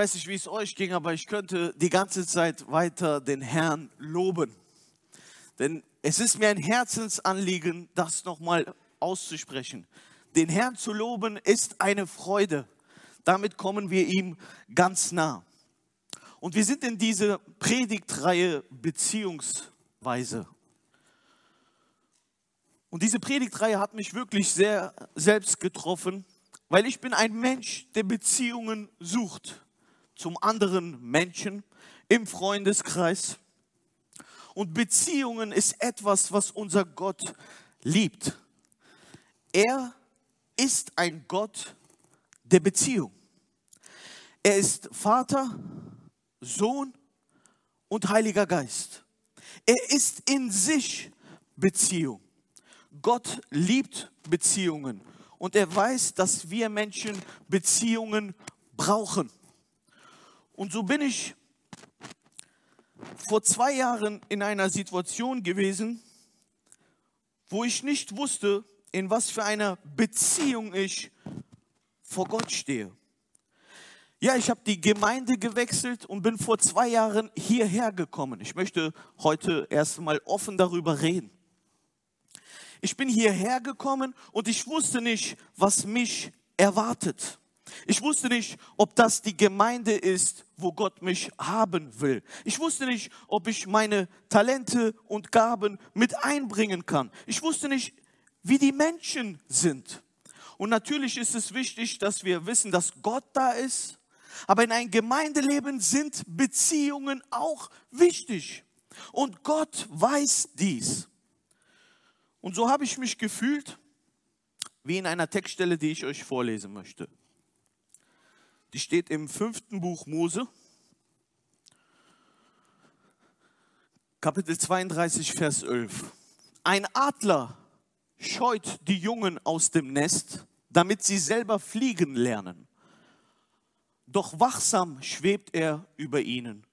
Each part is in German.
weiß nicht, wie es euch ging, aber ich könnte die ganze Zeit weiter den Herrn loben. Denn es ist mir ein Herzensanliegen, das nochmal auszusprechen. Den Herrn zu loben ist eine Freude. Damit kommen wir ihm ganz nah. Und wir sind in dieser Predigtreihe Beziehungsweise. Und diese Predigtreihe hat mich wirklich sehr selbst getroffen, weil ich bin ein Mensch, der Beziehungen sucht zum anderen Menschen im Freundeskreis. Und Beziehungen ist etwas, was unser Gott liebt. Er ist ein Gott der Beziehung. Er ist Vater, Sohn und Heiliger Geist. Er ist in sich Beziehung. Gott liebt Beziehungen und er weiß, dass wir Menschen Beziehungen brauchen. Und so bin ich vor zwei Jahren in einer Situation gewesen, wo ich nicht wusste, in was für einer Beziehung ich vor Gott stehe. Ja, ich habe die Gemeinde gewechselt und bin vor zwei Jahren hierher gekommen. Ich möchte heute erstmal offen darüber reden. Ich bin hierher gekommen und ich wusste nicht, was mich erwartet. Ich wusste nicht, ob das die Gemeinde ist, wo Gott mich haben will. Ich wusste nicht, ob ich meine Talente und Gaben mit einbringen kann. Ich wusste nicht, wie die Menschen sind. Und natürlich ist es wichtig, dass wir wissen, dass Gott da ist. Aber in einem Gemeindeleben sind Beziehungen auch wichtig. Und Gott weiß dies. Und so habe ich mich gefühlt, wie in einer Textstelle, die ich euch vorlesen möchte. Die steht im fünften Buch Mose, Kapitel 32, Vers 11. Ein Adler scheut die Jungen aus dem Nest, damit sie selber fliegen lernen. Doch wachsam schwebt er über ihnen.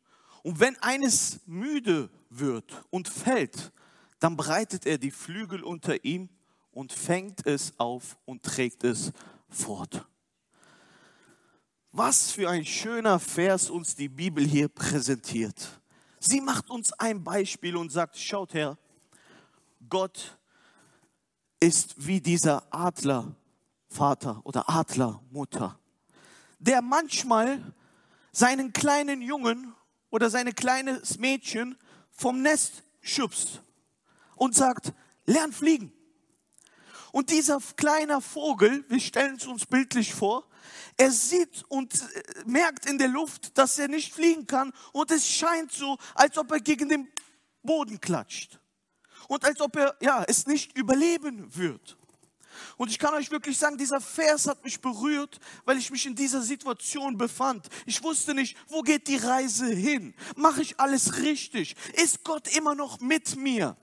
Und wenn eines müde wird und fällt, dann breitet er die Flügel unter ihm und fängt es auf und trägt es fort. Was für ein schöner Vers uns die Bibel hier präsentiert. Sie macht uns ein Beispiel und sagt, schaut her, Gott ist wie dieser Adlervater oder Adlermutter, der manchmal seinen kleinen Jungen oder sein kleines Mädchen vom Nest schubst und sagt, lern fliegen. Und dieser kleine Vogel, wir stellen es uns bildlich vor, er sieht und äh, merkt in der Luft, dass er nicht fliegen kann und es scheint so, als ob er gegen den Boden klatscht. Und als ob er ja, es nicht überleben wird. Und ich kann euch wirklich sagen, dieser Vers hat mich berührt, weil ich mich in dieser Situation befand. Ich wusste nicht, wo geht die Reise hin? Mache ich alles richtig? Ist Gott immer noch mit mir?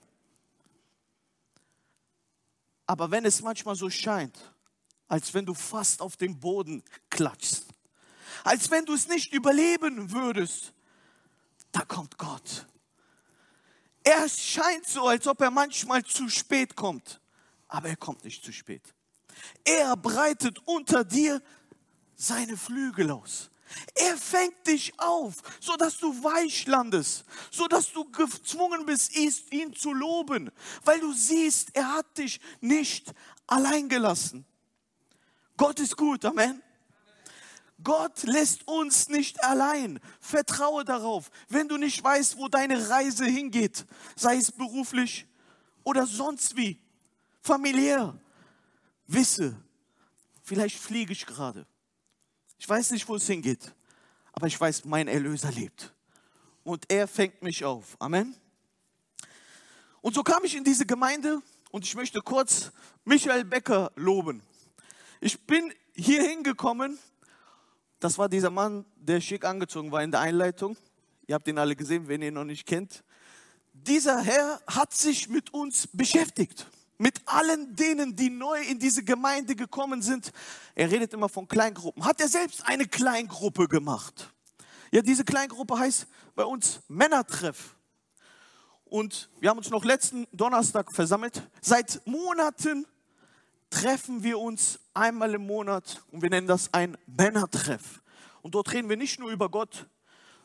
Aber wenn es manchmal so scheint, als wenn du fast auf den Boden klatschst, als wenn du es nicht überleben würdest, da kommt Gott. Er scheint so, als ob er manchmal zu spät kommt, aber er kommt nicht zu spät. Er breitet unter dir seine Flügel aus. Er fängt dich auf, so dass du weich landest, so dass du gezwungen bist, ihn zu loben, weil du siehst, er hat dich nicht allein gelassen. Gott ist gut, Amen. Gott lässt uns nicht allein. Vertraue darauf, wenn du nicht weißt, wo deine Reise hingeht, sei es beruflich oder sonst wie, familiär. Wisse, vielleicht fliege ich gerade. Ich weiß nicht, wo es hingeht, aber ich weiß, mein Erlöser lebt. Und er fängt mich auf. Amen. Und so kam ich in diese Gemeinde und ich möchte kurz Michael Becker loben. Ich bin hier hingekommen, das war dieser Mann, der schick angezogen war in der Einleitung. Ihr habt ihn alle gesehen, wenn ihr ihn noch nicht kennt. Dieser Herr hat sich mit uns beschäftigt mit allen denen, die neu in diese Gemeinde gekommen sind. Er redet immer von Kleingruppen. Hat er selbst eine Kleingruppe gemacht? Ja, diese Kleingruppe heißt bei uns Männertreff. Und wir haben uns noch letzten Donnerstag versammelt. Seit Monaten treffen wir uns einmal im Monat und wir nennen das ein Männertreff. Und dort reden wir nicht nur über Gott,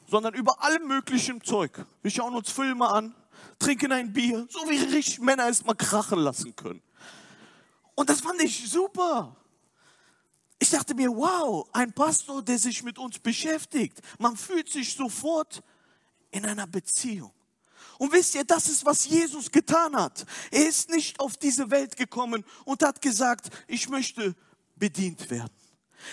sondern über allem möglichen Zeug. Wir schauen uns Filme an, trinken ein Bier, so wie richtig Männer es mal krachen lassen können. Und das fand ich super. Ich dachte mir, wow, ein Pastor, der sich mit uns beschäftigt. Man fühlt sich sofort in einer Beziehung. Und wisst ihr, das ist, was Jesus getan hat. Er ist nicht auf diese Welt gekommen und hat gesagt, ich möchte bedient werden.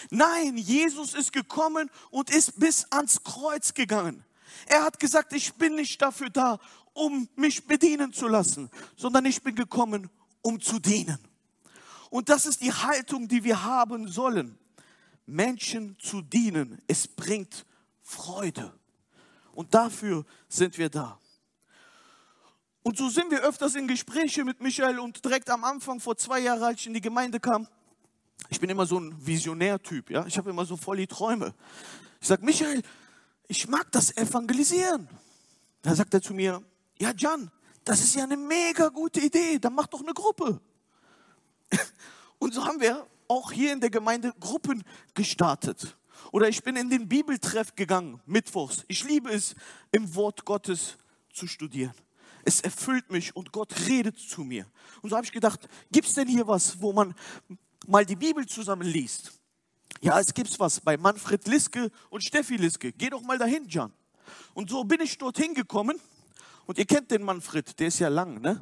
Nein, Jesus ist gekommen und ist bis ans Kreuz gegangen. Er hat gesagt, ich bin nicht dafür da, um mich bedienen zu lassen, sondern ich bin gekommen, um zu dienen. Und das ist die Haltung, die wir haben sollen. Menschen zu dienen, es bringt Freude. Und dafür sind wir da. Und so sind wir öfters in Gespräche mit Michael und direkt am Anfang, vor zwei Jahren, als ich in die Gemeinde kam, ich bin immer so ein Visionärtyp, ja, ich habe immer so voll die Träume. Ich sage, Michael, ich mag das Evangelisieren. Da sagt er zu mir, ja, Jan, das ist ja eine mega gute Idee, dann mach doch eine Gruppe. Und so haben wir auch hier in der Gemeinde Gruppen gestartet. Oder ich bin in den Bibeltreff gegangen, mittwochs. Ich liebe es, im Wort Gottes zu studieren es erfüllt mich und Gott redet zu mir. Und so habe ich gedacht, gibt es denn hier was, wo man mal die Bibel zusammen liest? Ja, es gibt was bei Manfred Liske und Steffi Liske. Geh doch mal dahin, Jan. Und so bin ich dorthin gekommen. Und ihr kennt den Manfred, der ist ja lang, ne?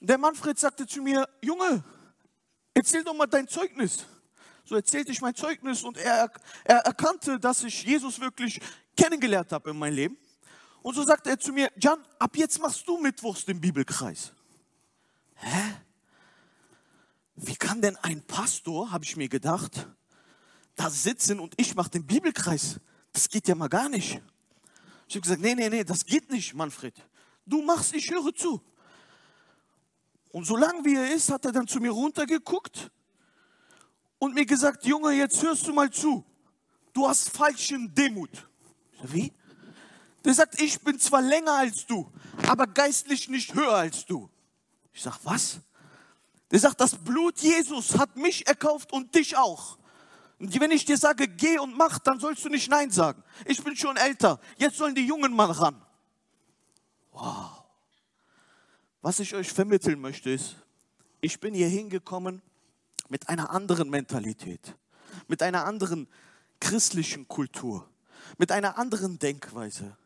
Der Manfred sagte zu mir, Junge, erzähl doch mal dein Zeugnis. So erzählte ich mein Zeugnis und er, er erkannte, dass ich Jesus wirklich kennengelernt habe in meinem Leben. Und so sagt er zu mir, Jan, ab jetzt machst du Mittwochs den Bibelkreis. Hä? Wie kann denn ein Pastor, habe ich mir gedacht, da sitzen und ich mache den Bibelkreis? Das geht ja mal gar nicht. Ich habe gesagt, nee, nee, nee, das geht nicht, Manfred. Du machst, ich höre zu. Und solange wie er ist, hat er dann zu mir runtergeguckt und mir gesagt, Junge, jetzt hörst du mal zu. Du hast falschen Demut. Wie? Der sagt, ich bin zwar länger als du, aber geistlich nicht höher als du. Ich sag, was? Der sagt, das Blut Jesus hat mich erkauft und dich auch. Und wenn ich dir sage, geh und mach, dann sollst du nicht Nein sagen. Ich bin schon älter. Jetzt sollen die Jungen mal ran. Wow. Was ich euch vermitteln möchte ist, ich bin hier hingekommen mit einer anderen Mentalität, mit einer anderen christlichen Kultur, mit einer anderen Denkweise.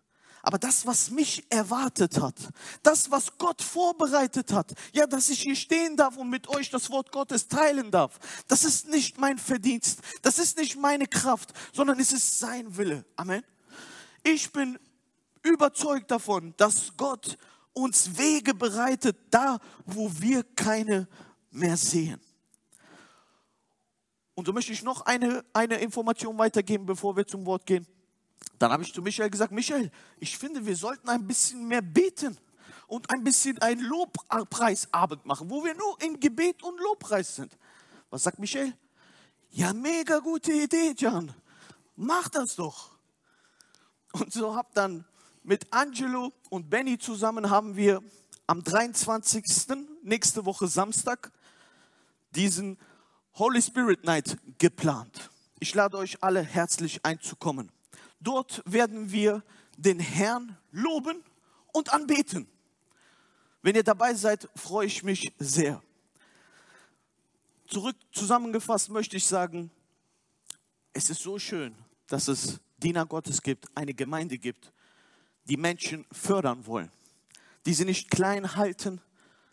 Aber das, was mich erwartet hat, das, was Gott vorbereitet hat, ja, dass ich hier stehen darf und mit euch das Wort Gottes teilen darf, das ist nicht mein Verdienst, das ist nicht meine Kraft, sondern es ist sein Wille. Amen. Ich bin überzeugt davon, dass Gott uns Wege bereitet, da, wo wir keine mehr sehen. Und so möchte ich noch eine, eine Information weitergeben, bevor wir zum Wort gehen. Dann habe ich zu Michael gesagt, Michael, ich finde, wir sollten ein bisschen mehr beten und ein bisschen ein Lobpreisabend machen, wo wir nur in Gebet und Lobpreis sind. Was sagt Michael? Ja, mega gute Idee, Jan. Mach das doch. Und so hab dann mit Angelo und Benny zusammen haben wir am 23. nächste Woche Samstag diesen Holy Spirit Night geplant. Ich lade euch alle herzlich einzukommen. Dort werden wir den Herrn loben und anbeten. Wenn ihr dabei seid, freue ich mich sehr. Zurück zusammengefasst möchte ich sagen, es ist so schön, dass es Diener Gottes gibt, eine Gemeinde gibt, die Menschen fördern wollen, die sie nicht klein halten,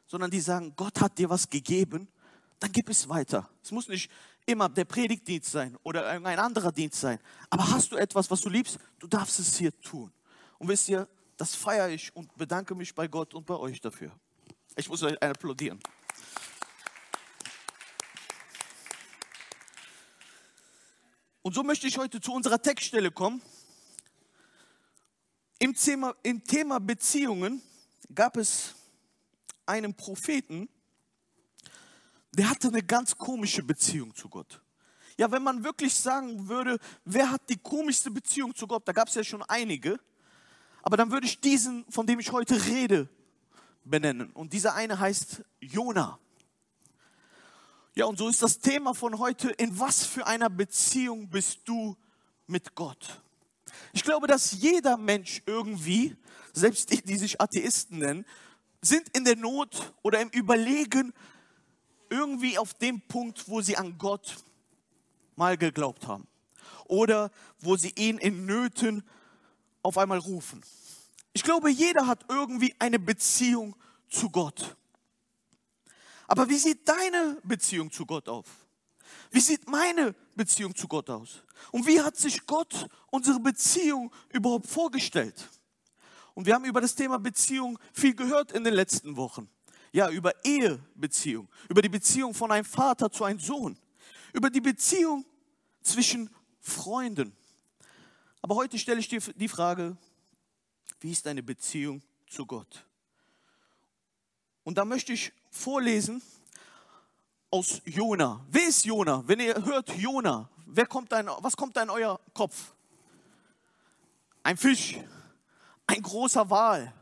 sondern die sagen, Gott hat dir was gegeben, dann gib es weiter. Es muss nicht immer der Predigtdienst sein oder irgendein anderer Dienst sein. Aber hast du etwas, was du liebst, du darfst es hier tun. Und wisst ihr, das feiere ich und bedanke mich bei Gott und bei euch dafür. Ich muss euch applaudieren. Und so möchte ich heute zu unserer Textstelle kommen. Im Thema, Im Thema Beziehungen gab es einen Propheten, der hatte eine ganz komische Beziehung zu Gott. Ja, wenn man wirklich sagen würde, wer hat die komischste Beziehung zu Gott, da gab es ja schon einige, aber dann würde ich diesen, von dem ich heute rede, benennen. Und dieser eine heißt Jona. Ja, und so ist das Thema von heute, in was für einer Beziehung bist du mit Gott. Ich glaube, dass jeder Mensch irgendwie, selbst die, die sich Atheisten nennen, sind in der Not oder im Überlegen irgendwie auf dem Punkt, wo sie an Gott mal geglaubt haben. Oder wo sie ihn in Nöten auf einmal rufen. Ich glaube, jeder hat irgendwie eine Beziehung zu Gott. Aber wie sieht deine Beziehung zu Gott auf? Wie sieht meine Beziehung zu Gott aus? Und wie hat sich Gott unsere Beziehung überhaupt vorgestellt? Und wir haben über das Thema Beziehung viel gehört in den letzten Wochen. Ja, über Ehebeziehung, über die Beziehung von einem Vater zu einem Sohn, über die Beziehung zwischen Freunden. Aber heute stelle ich dir die Frage, wie ist deine Beziehung zu Gott? Und da möchte ich vorlesen aus Jona. Wer ist Jona? Wenn ihr hört Jona, wer kommt ein, was kommt da in euer Kopf? Ein Fisch, ein großer Wal.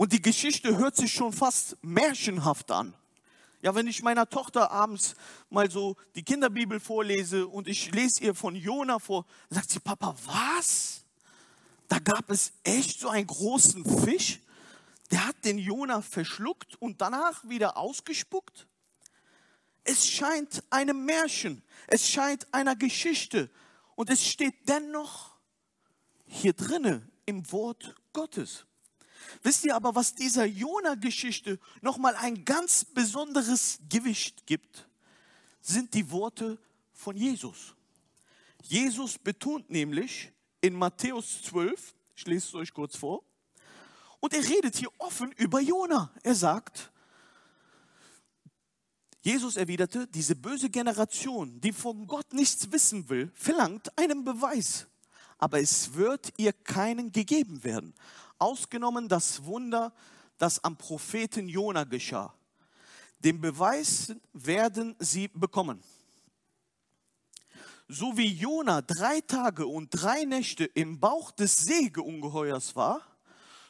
Und die Geschichte hört sich schon fast märchenhaft an. Ja, wenn ich meiner Tochter abends mal so die Kinderbibel vorlese und ich lese ihr von Jona vor, sagt sie, Papa, was? Da gab es echt so einen großen Fisch? Der hat den Jona verschluckt und danach wieder ausgespuckt? Es scheint einem Märchen, es scheint einer Geschichte und es steht dennoch hier drinne im Wort Gottes. Wisst ihr aber, was dieser Jona-Geschichte nochmal ein ganz besonderes Gewicht gibt, sind die Worte von Jesus. Jesus betont nämlich in Matthäus 12, ich lese es euch kurz vor, und er redet hier offen über Jona. Er sagt, Jesus erwiderte, diese böse Generation, die von Gott nichts wissen will, verlangt einen Beweis. Aber es wird ihr keinen gegeben werden ausgenommen das Wunder, das am Propheten Jona geschah. Den Beweis werden sie bekommen. So wie Jona drei Tage und drei Nächte im Bauch des Sägeungeheuers war,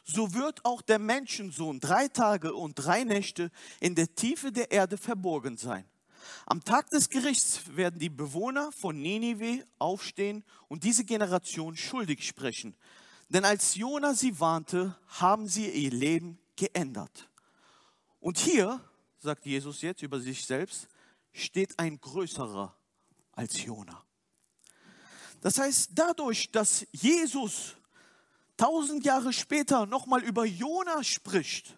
so wird auch der Menschensohn drei Tage und drei Nächte in der Tiefe der Erde verborgen sein. Am Tag des Gerichts werden die Bewohner von Ninive aufstehen und diese Generation schuldig sprechen, denn als Jona sie warnte, haben sie ihr Leben geändert. Und hier, sagt Jesus jetzt über sich selbst, steht ein größerer als Jona. Das heißt, dadurch, dass Jesus tausend Jahre später nochmal über Jona spricht,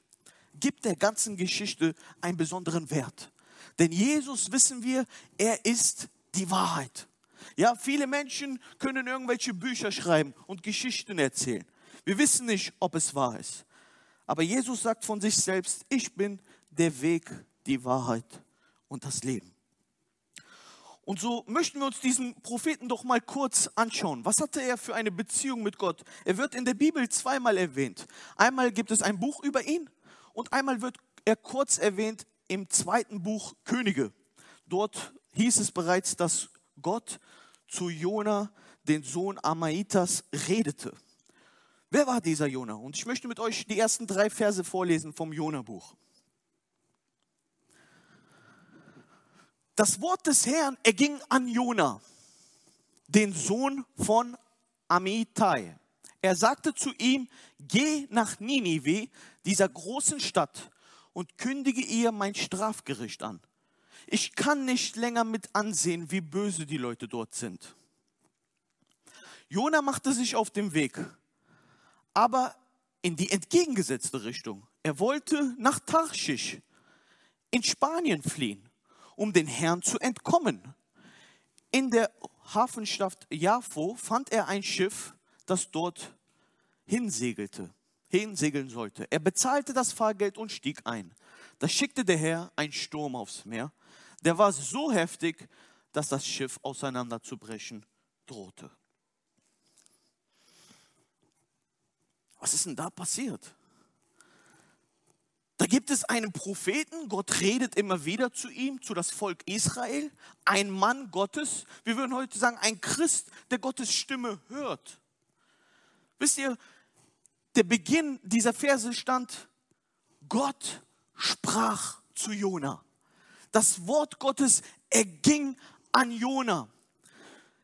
gibt der ganzen Geschichte einen besonderen Wert. Denn Jesus, wissen wir, er ist die Wahrheit. Ja, viele Menschen können irgendwelche Bücher schreiben und Geschichten erzählen. Wir wissen nicht, ob es wahr ist. Aber Jesus sagt von sich selbst, ich bin der Weg, die Wahrheit und das Leben. Und so möchten wir uns diesen Propheten doch mal kurz anschauen. Was hatte er für eine Beziehung mit Gott? Er wird in der Bibel zweimal erwähnt. Einmal gibt es ein Buch über ihn und einmal wird er kurz erwähnt im zweiten Buch Könige. Dort hieß es bereits, dass Gott zu Jona, den Sohn Amaitas, redete. Wer war dieser Jona? Und ich möchte mit euch die ersten drei Verse vorlesen vom Jona-Buch. Das Wort des Herrn erging an Jona, den Sohn von Amitai. Er sagte zu ihm, geh nach Ninive, dieser großen Stadt, und kündige ihr mein Strafgericht an. Ich kann nicht länger mit ansehen, wie böse die Leute dort sind. Jona machte sich auf den Weg, aber in die entgegengesetzte Richtung. Er wollte nach Tarschisch in Spanien fliehen, um den Herrn zu entkommen. In der Hafenstadt Jaffo fand er ein Schiff, das dort hinsegelte, hinsegeln sollte. Er bezahlte das Fahrgeld und stieg ein. Da schickte der Herr einen Sturm aufs Meer der war so heftig, dass das Schiff auseinanderzubrechen drohte. Was ist denn da passiert? Da gibt es einen Propheten, Gott redet immer wieder zu ihm, zu das Volk Israel, ein Mann Gottes, wir würden heute sagen, ein Christ, der Gottes Stimme hört. Wisst ihr, der Beginn dieser Verse stand, Gott sprach zu Jona das Wort Gottes erging an Jona.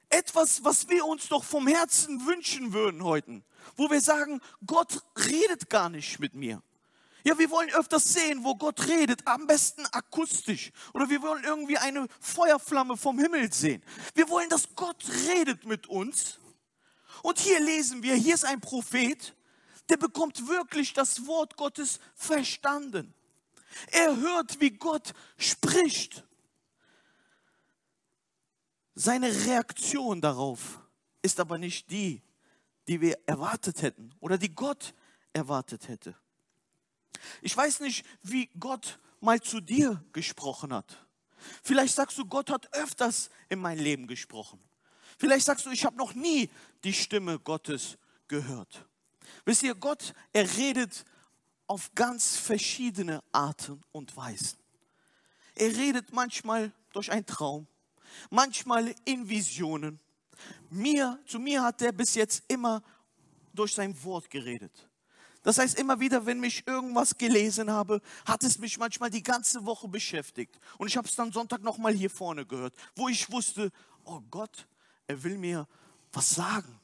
Etwas, was wir uns doch vom Herzen wünschen würden heute. Wo wir sagen, Gott redet gar nicht mit mir. Ja, wir wollen öfters sehen, wo Gott redet, am besten akustisch. Oder wir wollen irgendwie eine Feuerflamme vom Himmel sehen. Wir wollen, dass Gott redet mit uns. Und hier lesen wir, hier ist ein Prophet, der bekommt wirklich das Wort Gottes verstanden. Er hört, wie Gott spricht. Seine Reaktion darauf ist aber nicht die, die wir erwartet hätten oder die Gott erwartet hätte. Ich weiß nicht, wie Gott mal zu dir gesprochen hat. Vielleicht sagst du, Gott hat öfters in mein Leben gesprochen. Vielleicht sagst du, ich habe noch nie die Stimme Gottes gehört. Wisst ihr, Gott, er redet auf ganz verschiedene Arten und Weisen. Er redet manchmal durch einen Traum, manchmal in Visionen. Mir, zu mir hat er bis jetzt immer durch sein Wort geredet. Das heißt, immer wieder, wenn mich irgendwas gelesen habe, hat es mich manchmal die ganze Woche beschäftigt. Und ich habe es dann Sonntag nochmal hier vorne gehört, wo ich wusste, oh Gott, er will mir was sagen.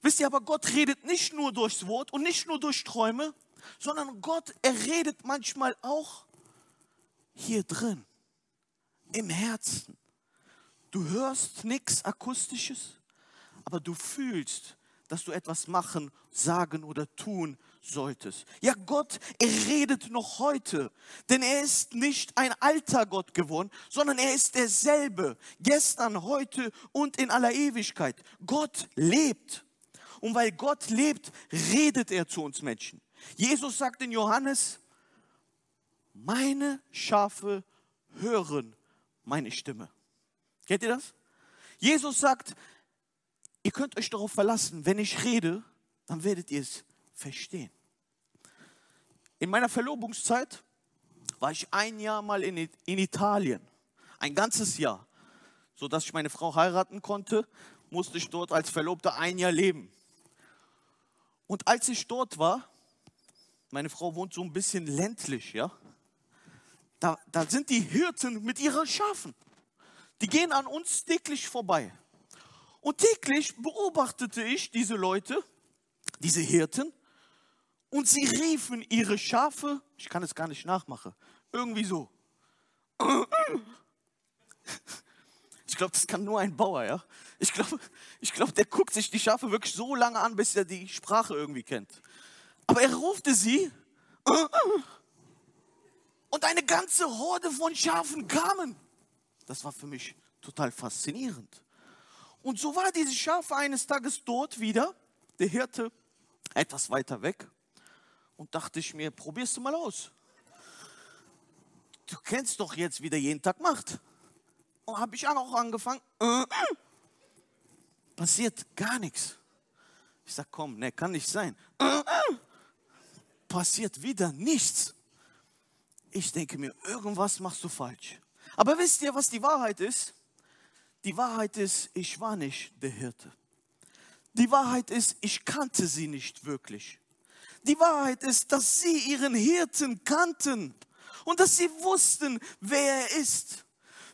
Wisst ihr aber, Gott redet nicht nur durchs Wort und nicht nur durch Träume, sondern Gott, er redet manchmal auch hier drin, im Herzen. Du hörst nichts Akustisches, aber du fühlst, dass du etwas machen, sagen oder tun solltest. Ja, Gott, er redet noch heute, denn er ist nicht ein alter Gott geworden, sondern er ist derselbe, gestern, heute und in aller Ewigkeit. Gott lebt. Und weil Gott lebt, redet er zu uns Menschen. Jesus sagt in Johannes, meine Schafe hören meine Stimme. Kennt ihr das? Jesus sagt, Ihr könnt euch darauf verlassen, wenn ich rede, dann werdet ihr es verstehen. In meiner Verlobungszeit war ich ein Jahr mal in, Italien. Ein ganzes Jahr. So dass ich meine Frau heiraten konnte, musste ich dort als Verlobter ein Jahr leben. Und als ich dort war, meine Frau wohnt so ein bisschen ländlich, ja, da, da sind die Hirten mit ihren Schafen. Die gehen an uns täglich vorbei. Und täglich beobachtete ich diese Leute, diese Hirten, und sie riefen ihre Schafe, ich kann es gar nicht nachmachen, irgendwie so. Ich glaube, das kann nur ein Bauer, ja. Ich glaube, ich glaub, der guckt sich die Schafe wirklich so lange an, bis er die Sprache irgendwie kennt. Aber er rufte sie und eine ganze Horde von Schafen kamen. Das war für mich total faszinierend. Und so war diese Schafe eines Tages dort wieder, der Hirte etwas weiter weg. Und dachte ich mir, probierst du mal aus. Du kennst doch jetzt, wie der jeden Tag macht. Und habe ich auch angefangen. Passiert gar nichts. Ich sage, komm, ne, kann nicht sein. Passiert wieder nichts. Ich denke mir, irgendwas machst du falsch. Aber wisst ihr, was die Wahrheit ist? Die Wahrheit ist, ich war nicht der Hirte. Die Wahrheit ist, ich kannte sie nicht wirklich. Die Wahrheit ist, dass sie ihren Hirten kannten und dass sie wussten, wer er ist.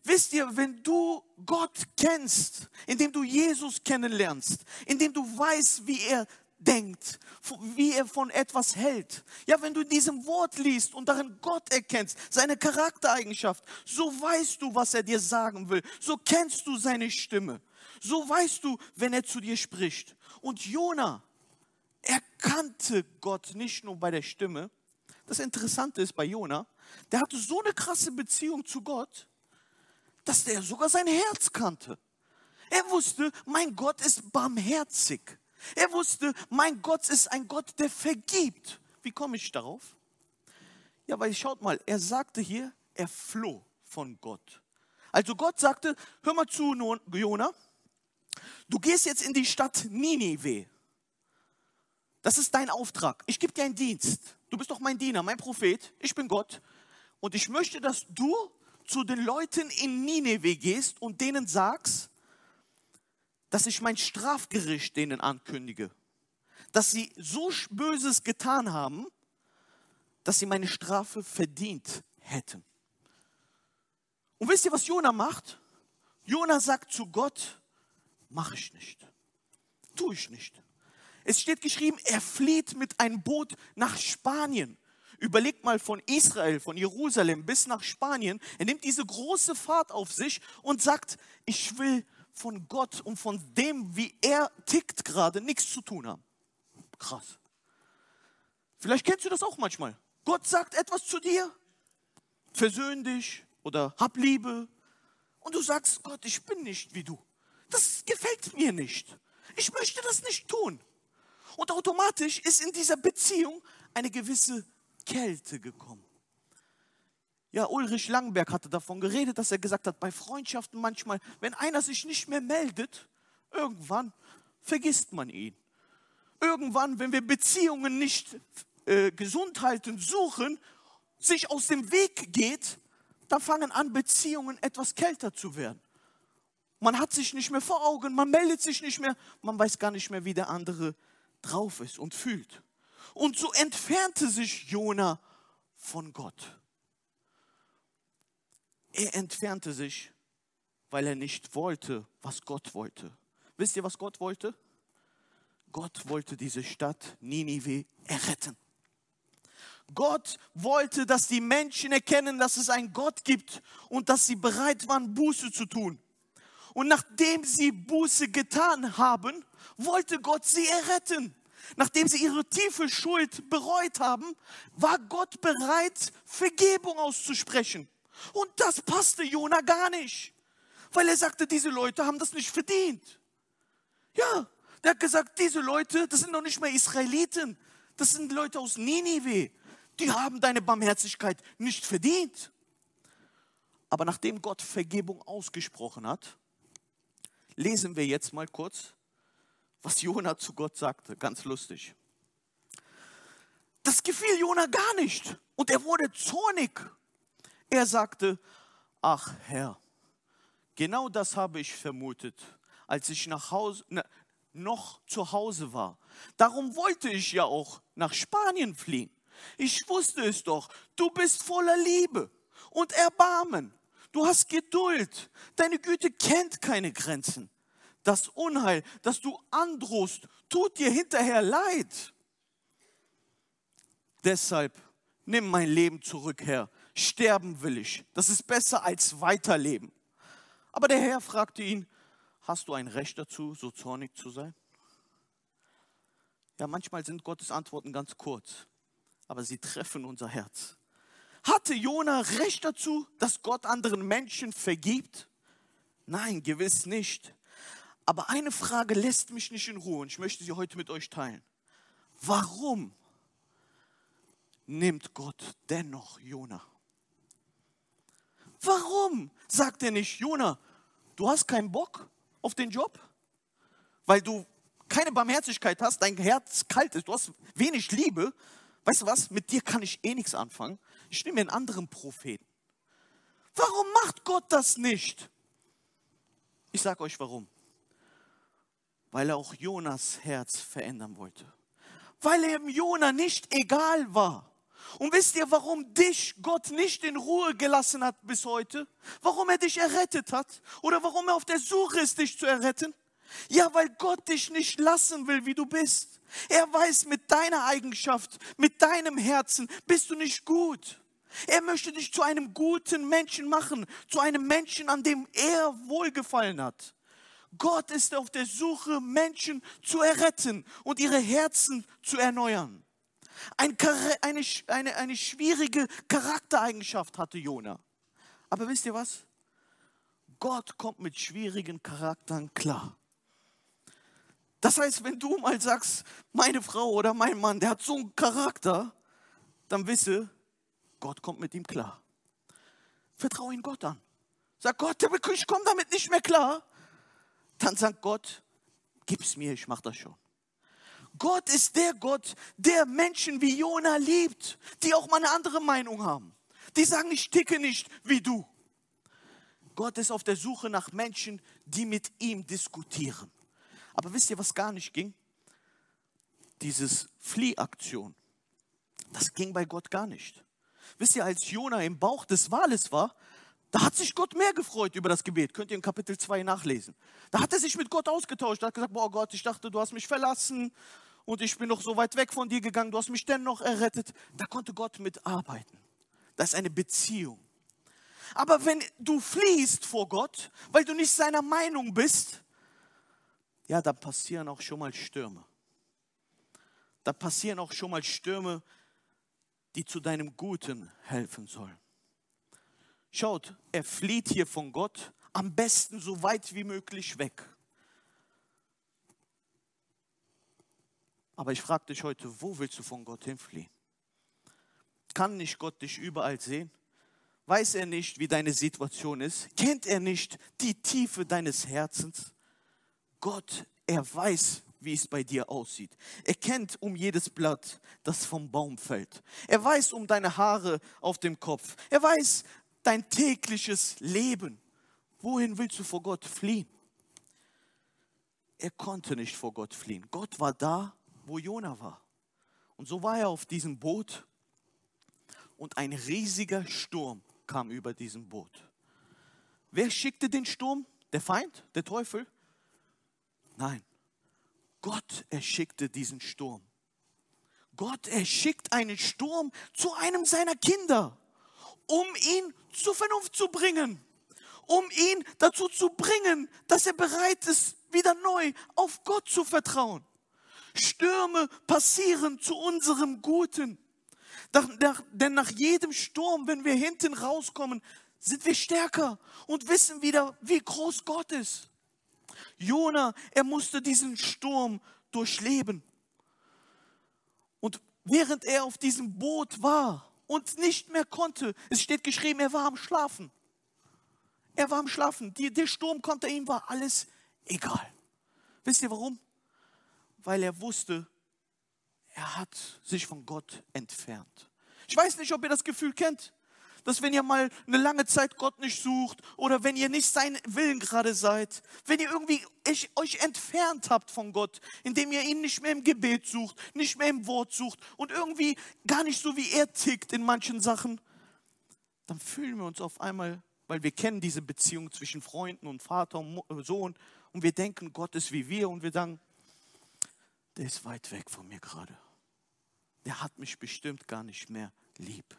Wisst ihr, wenn du Gott kennst, indem du Jesus kennenlernst, indem du weißt, wie er denkt, wie er von etwas hält. Ja, wenn du in diesem Wort liest und darin Gott erkennst, seine Charaktereigenschaft, so weißt du, was er dir sagen will. So kennst du seine Stimme. So weißt du, wenn er zu dir spricht. Und Jona, er kannte Gott nicht nur bei der Stimme. Das Interessante ist bei Jona, der hatte so eine krasse Beziehung zu Gott, dass der sogar sein Herz kannte. Er wusste, mein Gott ist barmherzig. Er wusste, mein Gott ist ein Gott, der vergibt. Wie komme ich darauf? Ja, weil schaut mal, er sagte hier, er floh von Gott. Also Gott sagte, hör mal zu, Jona, du gehst jetzt in die Stadt Ninive. Das ist dein Auftrag. Ich gebe dir einen Dienst. Du bist doch mein Diener, mein Prophet. Ich bin Gott. Und ich möchte, dass du zu den Leuten in Nineveh gehst und denen sagst, dass ich mein Strafgericht denen ankündige. Dass sie so Böses getan haben, dass sie meine Strafe verdient hätten. Und wisst ihr, was Jona macht? Jona sagt zu Gott, Mache ich nicht. Tue ich nicht. Es steht geschrieben, er flieht mit einem Boot nach Spanien. Überlegt mal von Israel, von Jerusalem bis nach Spanien. Er nimmt diese große Fahrt auf sich und sagt, ich will von Gott und von dem, wie er tickt gerade, nichts zu tun haben. Krass. Vielleicht kennst du das auch manchmal. Gott sagt etwas zu dir, versöhn dich oder hab Liebe. Und du sagst, Gott, ich bin nicht wie du. Das gefällt mir nicht. Ich möchte das nicht tun. Und automatisch ist in dieser Beziehung eine gewisse Kälte gekommen. Ja, Ulrich Langenberg hatte davon geredet, dass er gesagt hat, bei Freundschaften manchmal, wenn einer sich nicht mehr meldet, irgendwann vergisst man ihn. Irgendwann, wenn wir Beziehungen nicht äh, gesund halten, suchen, sich aus dem Weg geht, dann fangen an, Beziehungen etwas kälter zu werden. Man hat sich nicht mehr vor Augen, man meldet sich nicht mehr, man weiß gar nicht mehr, wie der andere drauf ist und fühlt. Und so entfernte sich Jona von Gott. Er entfernte sich, weil er nicht wollte, was Gott wollte. Wisst ihr, was Gott wollte? Gott wollte diese Stadt Ninive erretten. Gott wollte, dass die Menschen erkennen, dass es einen Gott gibt und dass sie bereit waren, Buße zu tun. Und nachdem sie Buße getan haben, wollte Gott sie erretten. Nachdem sie ihre tiefe Schuld bereut haben, war Gott bereit, Vergebung auszusprechen. Und das passte Jona gar nicht, weil er sagte, diese Leute haben das nicht verdient. Ja, der hat gesagt, diese Leute, das sind noch nicht mehr Israeliten, das sind Leute aus Ninive, die haben deine Barmherzigkeit nicht verdient. Aber nachdem Gott Vergebung ausgesprochen hat, lesen wir jetzt mal kurz, was Jona zu Gott sagte. Ganz lustig. Das gefiel Jona gar nicht und er wurde zornig. Er sagte, ach Herr, genau das habe ich vermutet, als ich nach Hause, ne, noch zu Hause war. Darum wollte ich ja auch nach Spanien fliehen. Ich wusste es doch, du bist voller Liebe und Erbarmen. Du hast Geduld. Deine Güte kennt keine Grenzen. Das Unheil, das du androhst, tut dir hinterher leid. Deshalb nimm mein Leben zurück, Herr. Sterben will ich. Das ist besser als weiterleben. Aber der Herr fragte ihn, hast du ein Recht dazu, so zornig zu sein? Ja, manchmal sind Gottes Antworten ganz kurz, aber sie treffen unser Herz. Hatte Jona Recht dazu, dass Gott anderen Menschen vergibt? Nein, gewiss nicht. Aber eine Frage lässt mich nicht in Ruhe und ich möchte sie heute mit euch teilen. Warum nimmt Gott dennoch Jona? Warum sagt er nicht, Jona, du hast keinen Bock auf den Job, weil du keine Barmherzigkeit hast, dein Herz kalt ist, du hast wenig Liebe. Weißt du was? Mit dir kann ich eh nichts anfangen. Ich nehme einen anderen Propheten. Warum macht Gott das nicht? Ich sage euch warum. Weil er auch Jonas Herz verändern wollte. Weil er im Jona nicht egal war. Und wisst ihr, warum dich Gott nicht in Ruhe gelassen hat bis heute? Warum er dich errettet hat? Oder warum er auf der Suche ist, dich zu erretten? Ja, weil Gott dich nicht lassen will, wie du bist. Er weiß, mit deiner Eigenschaft, mit deinem Herzen bist du nicht gut. Er möchte dich zu einem guten Menschen machen, zu einem Menschen, an dem er wohlgefallen hat. Gott ist auf der Suche, Menschen zu erretten und ihre Herzen zu erneuern. Ein, eine, eine, eine schwierige Charaktereigenschaft hatte Jona. Aber wisst ihr was? Gott kommt mit schwierigen Charakteren klar. Das heißt, wenn du mal sagst, meine Frau oder mein Mann, der hat so einen Charakter, dann wisse, Gott kommt mit ihm klar. Vertraue ihn Gott an. Sag Gott, ich komme damit nicht mehr klar. Dann sagt Gott, gib's mir, ich mache das schon. Gott ist der Gott, der Menschen wie Jona liebt, die auch mal eine andere Meinung haben. Die sagen, ich ticke nicht wie du. Gott ist auf der Suche nach Menschen, die mit ihm diskutieren. Aber wisst ihr, was gar nicht ging? Dieses Fliehaktion. Das ging bei Gott gar nicht. Wisst ihr, als Jona im Bauch des Wales war, Da hat sich Gott mehr gefreut über das Gebet. Könnt ihr in Kapitel 2 nachlesen. Da hat er sich mit Gott ausgetauscht. Er hat gesagt, boah Gott, ich dachte, du hast mich verlassen und ich bin noch so weit weg von dir gegangen. Du hast mich dennoch errettet. Da konnte Gott mitarbeiten. Das ist eine Beziehung. Aber wenn du fliehst vor Gott, weil du nicht seiner Meinung bist, ja, da passieren auch schon mal Stürme. Da passieren auch schon mal Stürme, die zu deinem Guten helfen sollen. Schaut, er flieht hier von Gott, am besten so weit wie möglich weg. Aber ich frage dich heute, wo willst du von Gott hinfliehen? Kann nicht Gott dich überall sehen? Weiß er nicht, wie deine Situation ist? Kennt er nicht die Tiefe deines Herzens? Gott, er weiß, wie es bei dir aussieht. Er kennt um jedes Blatt, das vom Baum fällt. Er weiß um deine Haare auf dem Kopf. Er weiß, dein tägliches Leben. Wohin willst du vor Gott fliehen? Er konnte nicht vor Gott fliehen. Gott war da, wo Jona war. Und so war er auf diesem Boot und ein riesiger Sturm kam über diesem Boot. Wer schickte den Sturm? Der Feind? Der Teufel? Nein. Gott erschickte diesen Sturm. Gott erschickt einen Sturm zu einem seiner Kinder um ihn zur Vernunft zu bringen, um ihn dazu zu bringen, dass er bereit ist, wieder neu auf Gott zu vertrauen. Stürme passieren zu unserem Guten. Denn nach jedem Sturm, wenn wir hinten rauskommen, sind wir stärker und wissen wieder, wie groß Gott ist. Jona, er musste diesen Sturm durchleben. Und während er auf diesem Boot war, und nicht mehr konnte. Es steht geschrieben, er war am Schlafen. Er war am Schlafen. Die, der Sturm konnte ihm, war alles egal. Wisst ihr warum? Weil er wusste, er hat sich von Gott entfernt. Ich weiß nicht, ob ihr das Gefühl kennt dass wenn ihr mal eine lange Zeit Gott nicht sucht oder wenn ihr nicht sein Willen gerade seid, wenn ihr irgendwie euch entfernt habt von Gott, indem ihr ihn nicht mehr im Gebet sucht, nicht mehr im Wort sucht und irgendwie gar nicht so wie er tickt in manchen Sachen, dann fühlen wir uns auf einmal, weil wir kennen diese Beziehung zwischen Freunden und Vater und Sohn und wir denken, Gott ist wie wir und wir sagen, der ist weit weg von mir gerade. Der hat mich bestimmt gar nicht mehr lieb.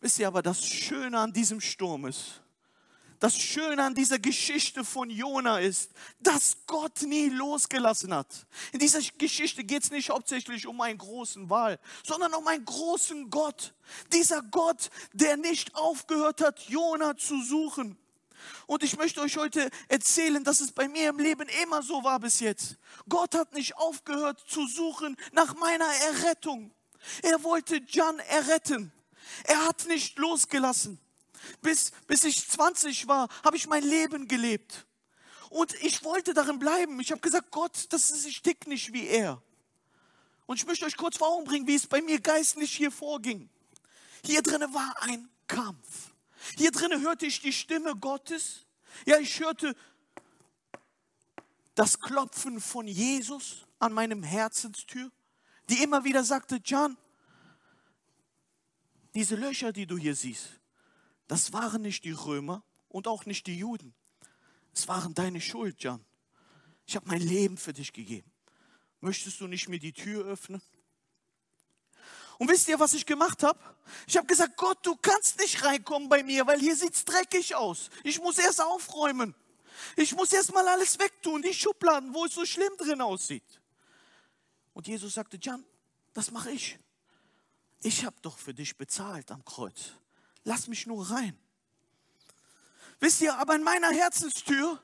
Wisst ihr aber, das Schöne an diesem Sturm ist, das Schöne an dieser Geschichte von Jona ist, dass Gott nie losgelassen hat. In dieser Geschichte geht es nicht hauptsächlich um einen großen Wal, sondern um einen großen Gott. Dieser Gott, der nicht aufgehört hat, Jona zu suchen. Und ich möchte euch heute erzählen, dass es bei mir im Leben immer so war bis jetzt. Gott hat nicht aufgehört zu suchen nach meiner Errettung. Er wollte Jan erretten. Er hat nicht losgelassen. Bis, bis ich 20 war, habe ich mein Leben gelebt. Und ich wollte darin bleiben. Ich habe gesagt, Gott, das ist, ich tick nicht wie er. Und ich möchte euch kurz vor Augen bringen, wie es bei mir geistlich hier vorging. Hier drinnen war ein Kampf. Hier drinnen hörte ich die Stimme Gottes. Ja, ich hörte das Klopfen von Jesus an meinem Herzenstür, die immer wieder sagte, John, diese Löcher, die du hier siehst, das waren nicht die Römer und auch nicht die Juden. Es waren deine Schuld, Jan. Ich habe mein Leben für dich gegeben. Möchtest du nicht mir die Tür öffnen? Und wisst ihr, was ich gemacht habe? Ich habe gesagt, Gott, du kannst nicht reinkommen bei mir, weil hier sieht es dreckig aus. Ich muss erst aufräumen. Ich muss erst mal alles wegtun, die Schubladen, wo es so schlimm drin aussieht. Und Jesus sagte, Jan, das mache ich ich habe doch für dich bezahlt am Kreuz. Lass mich nur rein. Wisst ihr, aber in meiner Herzenstür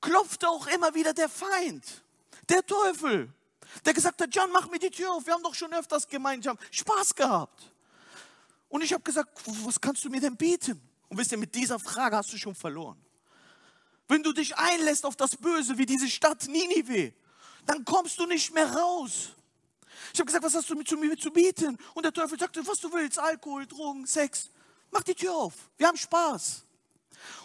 klopfte auch immer wieder der Feind, der Teufel, der gesagt hat, John, mach mir die Tür auf, wir haben doch schon öfters gemeinsam Spaß gehabt. Und ich habe gesagt, was kannst du mir denn bieten? Und wisst ihr, mit dieser Frage hast du schon verloren. Wenn du dich einlässt auf das Böse wie diese Stadt Ninive, dann kommst du nicht mehr raus. Ich habe gesagt, was hast du zu mir zu bieten? Und der Teufel sagte, was du willst, Alkohol, Drogen, Sex. Mach die Tür auf, wir haben Spaß.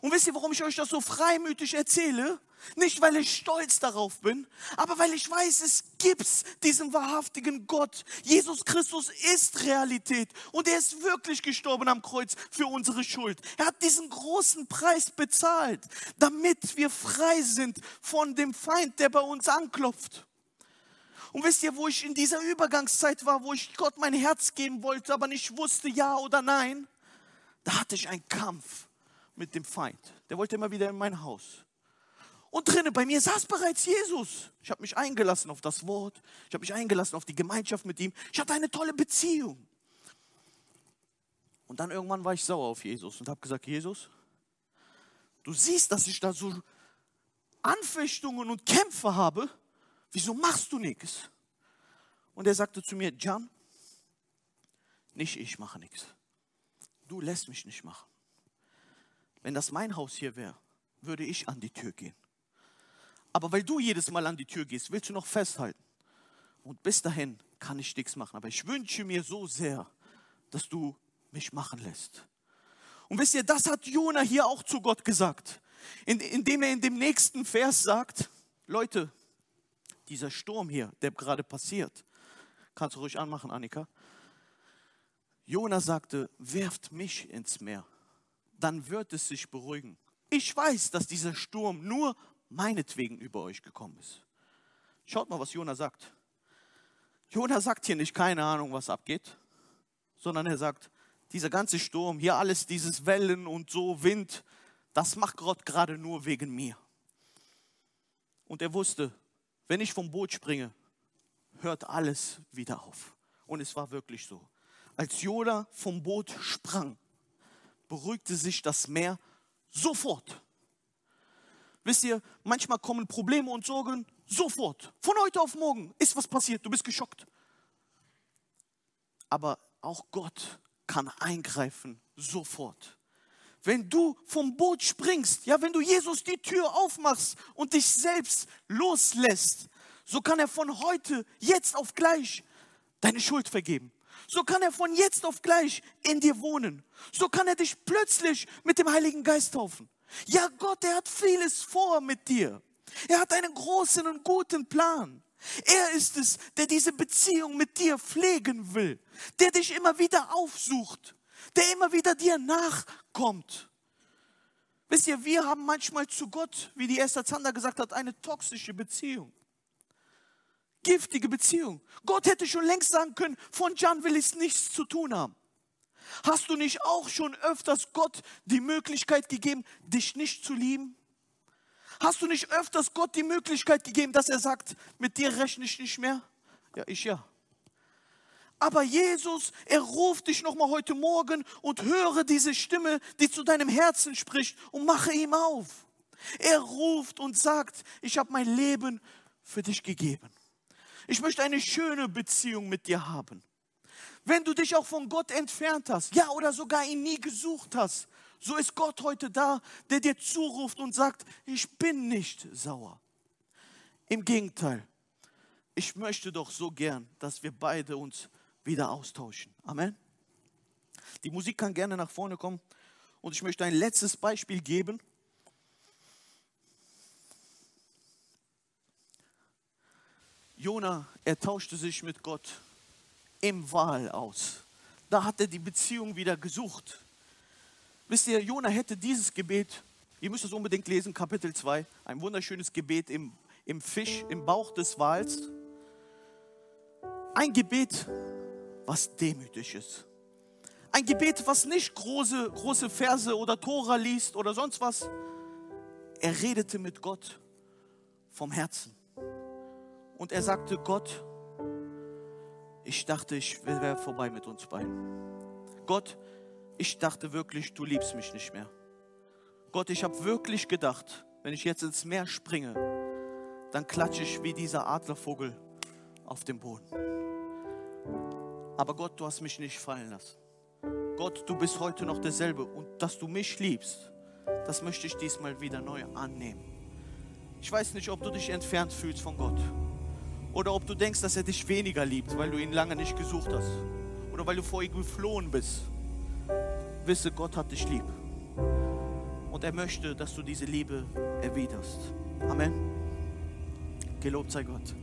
Und wisst ihr, warum ich euch das so freimütig erzähle? Nicht, weil ich stolz darauf bin, aber weil ich weiß, es gibt diesen wahrhaftigen Gott. Jesus Christus ist Realität und er ist wirklich gestorben am Kreuz für unsere Schuld. Er hat diesen großen Preis bezahlt, damit wir frei sind von dem Feind, der bei uns anklopft. Und wisst ihr, wo ich in dieser Übergangszeit war, wo ich Gott mein Herz geben wollte, aber nicht wusste, ja oder nein? Da hatte ich einen Kampf mit dem Feind. Der wollte immer wieder in mein Haus. Und drinnen bei mir saß bereits Jesus. Ich habe mich eingelassen auf das Wort. Ich habe mich eingelassen auf die Gemeinschaft mit ihm. Ich hatte eine tolle Beziehung. Und dann irgendwann war ich sauer auf Jesus und habe gesagt, Jesus, du siehst, dass ich da so Anfechtungen und Kämpfe habe. Wieso machst du nichts? Und er sagte zu mir, Jan, nicht ich mache nichts. Du lässt mich nicht machen. Wenn das mein Haus hier wäre, würde ich an die Tür gehen. Aber weil du jedes Mal an die Tür gehst, willst du noch festhalten. Und bis dahin kann ich nichts machen. Aber ich wünsche mir so sehr, dass du mich machen lässt. Und wisst ihr, das hat Jona hier auch zu Gott gesagt, indem er in dem nächsten Vers sagt, Leute, dieser Sturm hier, der gerade passiert, kannst du ruhig anmachen, Annika. Jona sagte, werft mich ins Meer, dann wird es sich beruhigen. Ich weiß, dass dieser Sturm nur meinetwegen über euch gekommen ist. Schaut mal, was Jona sagt. Jona sagt hier nicht, keine Ahnung, was abgeht, sondern er sagt, dieser ganze Sturm, hier alles, dieses Wellen und so, Wind, das macht Gott gerade nur wegen mir. Und er wusste, wenn ich vom Boot springe, hört alles wieder auf. Und es war wirklich so. Als Jona vom Boot sprang, beruhigte sich das Meer sofort. Wisst ihr, manchmal kommen Probleme und Sorgen sofort. Von heute auf morgen ist was passiert, du bist geschockt. Aber auch Gott kann eingreifen sofort. Wenn du vom Boot springst, ja, wenn du Jesus die Tür aufmachst und dich selbst loslässt, so kann er von heute, jetzt auf gleich, deine Schuld vergeben. So kann er von jetzt auf gleich in dir wohnen. So kann er dich plötzlich mit dem Heiligen Geist taufen. Ja, Gott, er hat vieles vor mit dir. Er hat einen großen und guten Plan. Er ist es, der diese Beziehung mit dir pflegen will, der dich immer wieder aufsucht, der immer wieder dir nachkommt. Wisst ihr, wir haben manchmal zu Gott, wie die Esther Zander gesagt hat, eine toxische Beziehung. Giftige Beziehung. Gott hätte schon längst sagen können, von Jan will ich nichts zu tun haben. Hast du nicht auch schon öfters Gott die Möglichkeit gegeben, dich nicht zu lieben? Hast du nicht öfters Gott die Möglichkeit gegeben, dass er sagt, mit dir rechne ich nicht mehr? Ja, ich ja. Aber Jesus, er ruft dich nochmal heute Morgen und höre diese Stimme, die zu deinem Herzen spricht und mache ihm auf. Er ruft und sagt, ich habe mein Leben für dich gegeben. Ich möchte eine schöne Beziehung mit dir haben. Wenn du dich auch von Gott entfernt hast, ja, oder sogar ihn nie gesucht hast, so ist Gott heute da, der dir zuruft und sagt, ich bin nicht sauer. Im Gegenteil, ich möchte doch so gern, dass wir beide uns wieder austauschen. Amen. Die Musik kann gerne nach vorne kommen und ich möchte ein letztes Beispiel geben. Jona, er tauschte sich mit Gott im Wahl aus. Da hat er die Beziehung wieder gesucht. Wisst ihr, Jona hätte dieses Gebet, ihr müsst es unbedingt lesen, Kapitel 2, ein wunderschönes Gebet im, im Fisch, im Bauch des Wals. Ein Gebet, was demütig ist. Ein Gebet, was nicht große, große Verse oder Tora liest oder sonst was. Er redete mit Gott vom Herzen. Und er sagte, Gott, ich dachte, ich wäre vorbei mit uns beiden. Gott, ich dachte wirklich, du liebst mich nicht mehr. Gott, ich habe wirklich gedacht, wenn ich jetzt ins Meer springe, dann klatsche ich wie dieser Adlervogel auf dem Boden. Aber Gott, du hast mich nicht fallen lassen. Gott, du bist heute noch derselbe und dass du mich liebst, das möchte ich diesmal wieder neu annehmen. Ich weiß nicht, ob du dich entfernt fühlst von Gott. Oder ob du denkst, dass er dich weniger liebt, weil du ihn lange nicht gesucht hast. Oder weil du vor ihm geflohen bist. Wisse, Gott hat dich lieb. Und er möchte, dass du diese Liebe erwiderst. Amen. Gelobt sei Gott.